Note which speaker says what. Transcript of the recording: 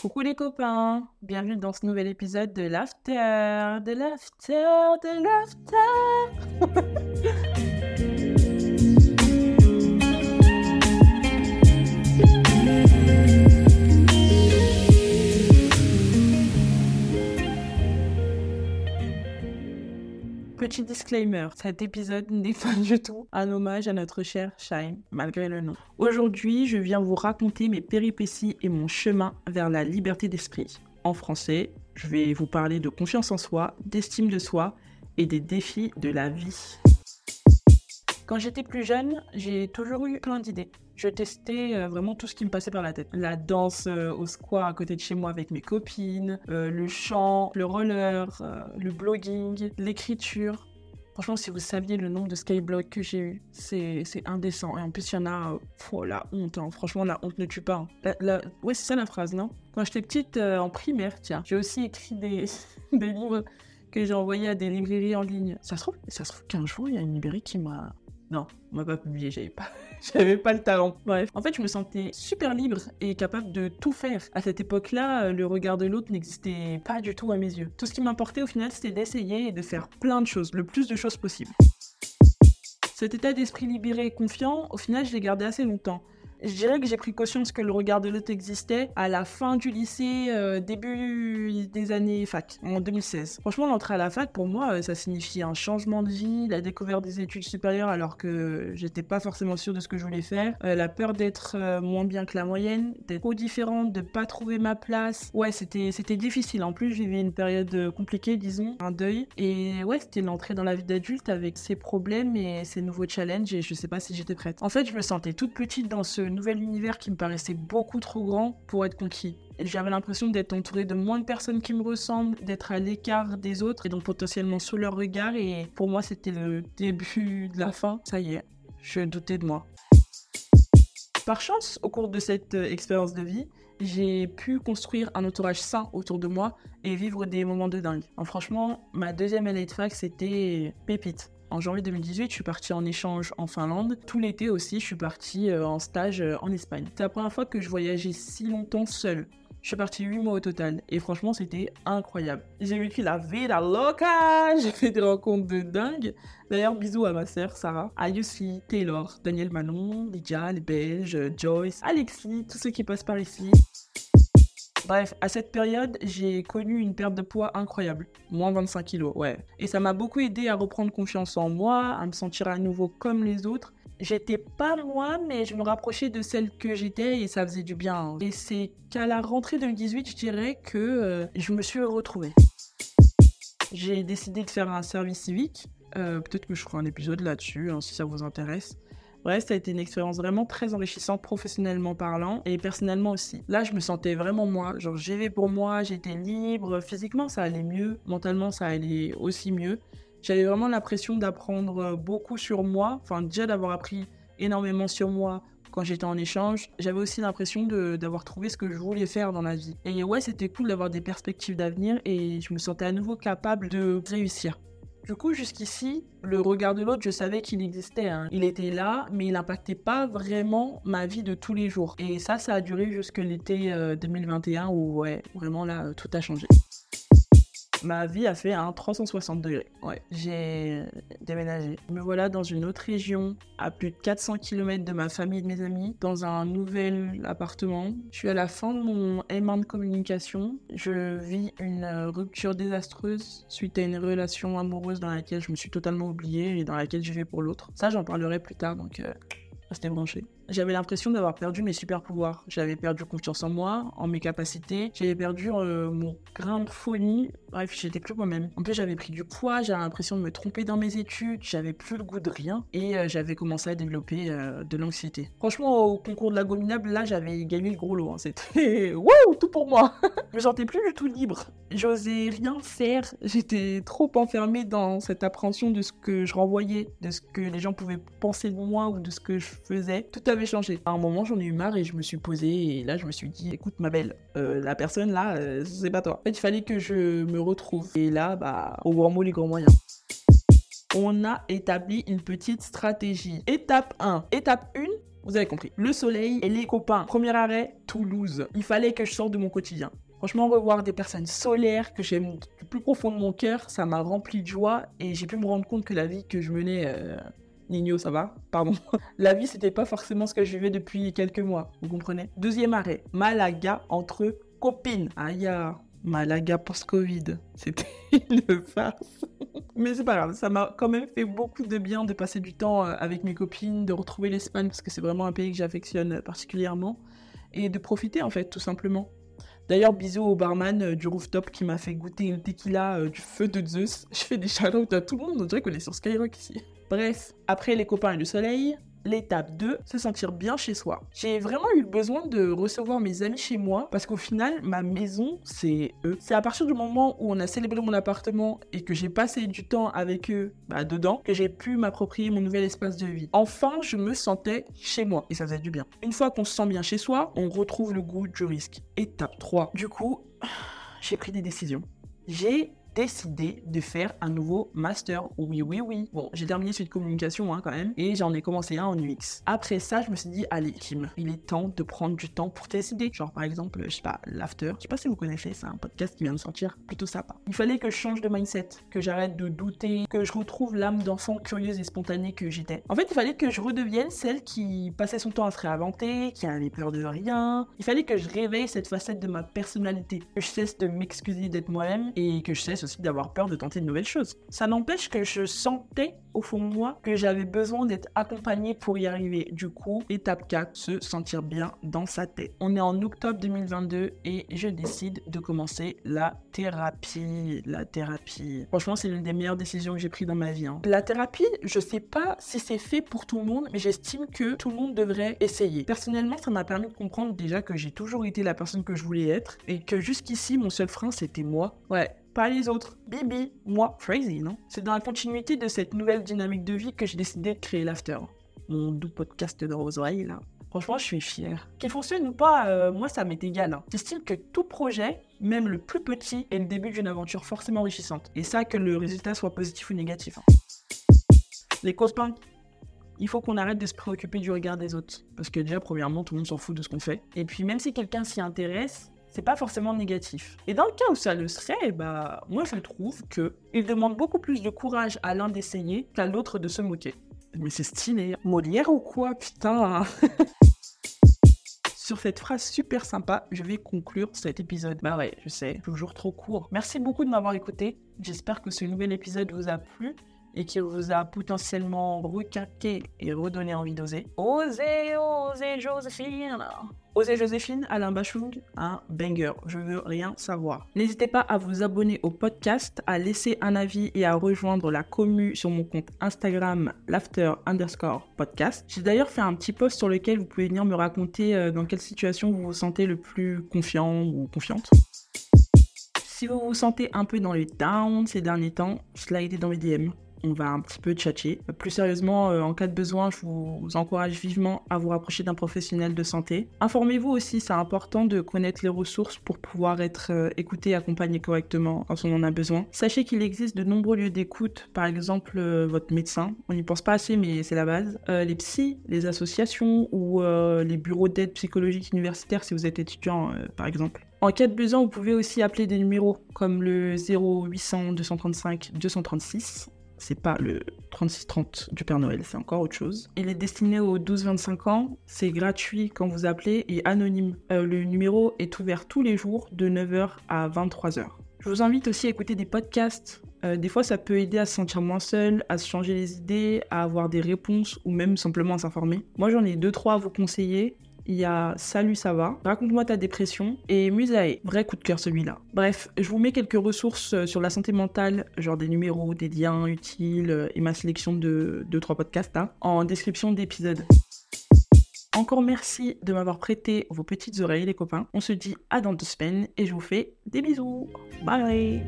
Speaker 1: Coucou les copains, bienvenue dans ce nouvel épisode de l'After, de l'After, de l'After. Petit disclaimer, cet épisode n'est pas du tout un hommage à notre cher Shine, malgré le nom. Aujourd'hui, je viens vous raconter mes péripéties et mon chemin vers la liberté d'esprit. En français, je vais vous parler de confiance en soi, d'estime de soi et des défis de la vie. Quand j'étais plus jeune, j'ai toujours eu plein d'idées. Je testais euh, vraiment tout ce qui me passait par la tête. La danse euh, au square à côté de chez moi avec mes copines, euh, le chant, le roller, le blogging, l'écriture. Franchement, si vous saviez le nombre de skyblogs que j'ai eu, c'est indécent. Et en plus, il y en a... Oh, la honte, hein. franchement, la honte ne tue pas. Hein. Ouais, c'est ça la phrase, non? Quand j'étais petite, en primaire, tiens, j'ai aussi écrit des, des livres que j'ai envoyés à des librairies en ligne. Ça se trouve, ça se trouve qu'un jour, il y a une librairie qui m'a non, on m'a pas publié, j'avais pas, j'avais pas le talent. Bref, en fait, je me sentais super libre et capable de tout faire. À cette époque-là, le regard de l'autre n'existait pas du tout à mes yeux. Tout ce qui m'importait au final, c'était d'essayer et de faire plein de choses, le plus de choses possible. Cet état d'esprit libéré et confiant, au final, je l'ai gardé assez longtemps. Je dirais que j'ai pris conscience que le regard de l'autre existait à la fin du lycée, euh, début des années fac, en 2016. Franchement, l'entrée à la fac, pour moi, euh, ça signifiait un changement de vie, la découverte des études supérieures alors que j'étais pas forcément sûre de ce que je voulais faire, euh, la peur d'être moins bien que la moyenne, d'être trop différente, de pas trouver ma place. Ouais, c'était c'était difficile. En plus, je vivais une période compliquée, disons, un deuil. Et ouais, c'était l'entrée dans la vie d'adulte avec ses problèmes et ses nouveaux challenges et je sais pas si j'étais prête. En fait, je me sentais toute petite dans ce nouvel univers qui me paraissait beaucoup trop grand pour être conquis. J'avais l'impression d'être entourée de moins de personnes qui me ressemblent, d'être à l'écart des autres et donc potentiellement sous leur regard. Et pour moi, c'était le début de la fin. Ça y est, je doutais de moi. Par chance, au cours de cette euh, expérience de vie, j'ai pu construire un entourage sain autour de moi et vivre des moments de dingue. franchement, ma deuxième année de fac, c'était pépite. En janvier 2018, je suis partie en échange en Finlande. Tout l'été aussi, je suis partie euh, en stage euh, en Espagne. C'est la première fois que je voyageais si longtemps seule. Je suis partie 8 mois au total et franchement c'était incroyable. J'ai vécu la vida loca, j'ai fait des rencontres de dingue. D'ailleurs bisous à ma sœur Sarah, à Taylor, Daniel Manon, Lydia, les Belges, Joyce, Alexis, tous ceux qui passent par ici. Bref, à cette période, j'ai connu une perte de poids incroyable. Moins 25 kilos, ouais. Et ça m'a beaucoup aidé à reprendre confiance en moi, à me sentir à nouveau comme les autres. J'étais pas moi, mais je me rapprochais de celle que j'étais et ça faisait du bien. Et c'est qu'à la rentrée 2018, je dirais que euh, je me suis retrouvée. J'ai décidé de faire un service civique. Euh, peut-être que je ferai un épisode là-dessus, hein, si ça vous intéresse. Bref, ça a été une expérience vraiment très enrichissante professionnellement parlant et personnellement aussi. Là, je me sentais vraiment moi. Genre, j'avais pour moi, j'étais libre. Physiquement, ça allait mieux. Mentalement, ça allait aussi mieux. J'avais vraiment l'impression d'apprendre beaucoup sur moi. Enfin, déjà d'avoir appris énormément sur moi quand j'étais en échange. J'avais aussi l'impression d'avoir trouvé ce que je voulais faire dans la vie. Et ouais, c'était cool d'avoir des perspectives d'avenir et je me sentais à nouveau capable de réussir. Du coup, jusqu'ici, le regard de l'autre, je savais qu'il existait. Hein. Il était là, mais il n'impactait pas vraiment ma vie de tous les jours. Et ça, ça a duré jusque l'été 2021 euh, où, ouais, vraiment là, tout a changé ma vie a fait un 360 degrés. Ouais, j'ai déménagé. Me voilà dans une autre région, à plus de 400 km de ma famille et de mes amis, dans un nouvel appartement. Je suis à la fin de mon aimant de communication. Je vis une rupture désastreuse suite à une relation amoureuse dans laquelle je me suis totalement oubliée et dans laquelle je vais pour l'autre. Ça, j'en parlerai plus tard, donc euh, restez branchés. J'avais l'impression d'avoir perdu mes super pouvoirs. J'avais perdu confiance en moi, en mes capacités. J'avais perdu euh, mon grain de folie. Bref, j'étais plus moi-même. En plus, j'avais pris du poids. J'avais l'impression de me tromper dans mes études. J'avais plus le goût de rien. Et euh, j'avais commencé à développer euh, de l'anxiété. Franchement, au concours de la gominable, là, j'avais gagné le gros lot. Hein. C'était wouh, tout pour moi. je me sentais plus du tout libre. J'osais rien faire. J'étais trop enfermée dans cette appréhension de ce que je renvoyais, de ce que les gens pouvaient penser de moi ou de ce que je faisais. Tout avait changé. À un moment, j'en ai eu marre et je me suis posée et là, je me suis dit, écoute, ma belle, euh, la personne là, euh, c'est pas toi. En fait, il fallait que je me retrouve. Et là, bah, au grand mot, les grands moyens on a établi une petite stratégie. Étape 1. Étape 1, Vous avez compris. Le soleil et les copains. Premier arrêt, Toulouse. Il fallait que je sorte de mon quotidien. Franchement, revoir des personnes solaires que j'aime du plus profond de mon cœur, ça m'a rempli de joie et j'ai pu me rendre compte que la vie que je menais, euh... Nino, ça va Pardon. La vie, c'était pas forcément ce que je vivais depuis quelques mois, vous comprenez? Deuxième arrêt, Malaga entre copines. Aïe, Malaga post-Covid. C'était une farce. Mais c'est pas grave, ça m'a quand même fait beaucoup de bien de passer du temps euh, avec mes copines, de retrouver l'Espagne parce que c'est vraiment un pays que j'affectionne particulièrement et de profiter en fait, tout simplement. D'ailleurs, bisous au barman euh, du rooftop qui m'a fait goûter le tequila euh, du feu de Zeus. Je fais des shout à tout le monde, on dirait qu'on est sur Skyrock ici. Bref, après les copains et le soleil, L'étape 2, se sentir bien chez soi. J'ai vraiment eu besoin de recevoir mes amis chez moi parce qu'au final, ma maison, c'est eux. C'est à partir du moment où on a célébré mon appartement et que j'ai passé du temps avec eux bah, dedans que j'ai pu m'approprier mon nouvel espace de vie. Enfin, je me sentais chez moi et ça faisait du bien. Une fois qu'on se sent bien chez soi, on retrouve le goût du risque. Étape 3. Du coup, j'ai pris des décisions. J'ai décidé de faire un nouveau master. Oui, oui, oui. Bon, j'ai terminé celui de communication hein, quand même, et j'en ai commencé un en UX. Après ça, je me suis dit, allez, Kim, il est temps de prendre du temps pour décider. Genre, par exemple, je sais pas, l'after. Je sais pas si vous connaissez, c'est un podcast qui vient de sortir, plutôt sympa. Il fallait que je change de mindset, que j'arrête de douter, que je retrouve l'âme d'enfant curieuse et spontanée que j'étais. En fait, il fallait que je redevienne celle qui passait son temps à se réinventer, qui avait peur de rien. Il fallait que je réveille cette facette de ma personnalité, que je cesse de m'excuser d'être moi-même et que je cesse d'avoir peur de tenter de nouvelles choses. Ça n'empêche que je sentais au fond de moi que j'avais besoin d'être accompagnée pour y arriver. Du coup, étape 4, se sentir bien dans sa tête. On est en octobre 2022 et je décide de commencer la thérapie. La thérapie. Franchement, c'est l'une des meilleures décisions que j'ai prises dans ma vie. Hein. La thérapie, je sais pas si c'est fait pour tout le monde, mais j'estime que tout le monde devrait essayer. Personnellement, ça m'a permis de comprendre déjà que j'ai toujours été la personne que je voulais être et que jusqu'ici, mon seul frein, c'était moi. Ouais, pas les autres. Bibi, moi, crazy, non? C'est dans la continuité de cette nouvelle dynamique de vie que j'ai décidé de créer l'After. Mon doux podcast de vos oreilles, là. Franchement, je suis fière. Qu'il fonctionne ou pas, euh, moi, ça m'est égal. Hein. J'estime que tout projet, même le plus petit, est le début d'une aventure forcément enrichissante. Et ça, que le résultat soit positif ou négatif. Hein. Les copains, il faut qu'on arrête de se préoccuper du regard des autres. Parce que déjà, premièrement, tout le monde s'en fout de ce qu'on fait. Et puis, même si quelqu'un s'y intéresse, c'est pas forcément négatif. Et dans le cas où ça le serait, bah, moi je trouve que il demande beaucoup plus de courage à l'un d'essayer qu'à l'autre de se moquer. Mais c'est stylé. Molière ou quoi, putain Sur cette phrase super sympa, je vais conclure cet épisode. Bah ouais, je sais, toujours trop court. Merci beaucoup de m'avoir écouté. J'espère que ce nouvel épisode vous a plu et qu'il vous a potentiellement requinqué et redonné envie d'oser. Osez, osez, Joséphine Osez Joséphine, Alain Bachung, un banger, je veux rien savoir. N'hésitez pas à vous abonner au podcast, à laisser un avis et à rejoindre la commu sur mon compte Instagram l'after underscore podcast. J'ai d'ailleurs fait un petit post sur lequel vous pouvez venir me raconter euh, dans quelle situation vous vous sentez le plus confiant ou confiante. Si vous vous sentez un peu dans les downs ces derniers temps, slidez dans mes DM on va un petit peu tchatcher. Plus sérieusement, euh, en cas de besoin, je vous encourage vivement à vous rapprocher d'un professionnel de santé. Informez-vous aussi, c'est important de connaître les ressources pour pouvoir être euh, écouté et accompagné correctement quand on en a besoin. Sachez qu'il existe de nombreux lieux d'écoute, par exemple euh, votre médecin, on n'y pense pas assez mais c'est la base, les psys, les associations ou les bureaux d'aide psychologique universitaire si vous êtes étudiant par exemple. En cas de besoin, vous pouvez aussi appeler des numéros comme le 0800 235 236 c'est pas le 3630 du Père Noël, c'est encore autre chose. Il est destiné aux 12-25 ans, c'est gratuit quand vous appelez et anonyme. Euh, le numéro est ouvert tous les jours de 9h à 23h. Je vous invite aussi à écouter des podcasts. Euh, des fois, ça peut aider à se sentir moins seul, à se changer les idées, à avoir des réponses ou même simplement à s'informer. Moi, j'en ai deux trois à vous conseiller il y a Salut ça va, Raconte-moi ta dépression et Musae, vrai coup de cœur celui-là. Bref, je vous mets quelques ressources euh, sur la santé mentale, genre des numéros, des liens utiles euh, et ma sélection de 2-3 podcasts hein, en description d'épisode. Encore merci de m'avoir prêté vos petites oreilles les copains. On se dit à dans deux semaines et je vous fais des bisous. Bye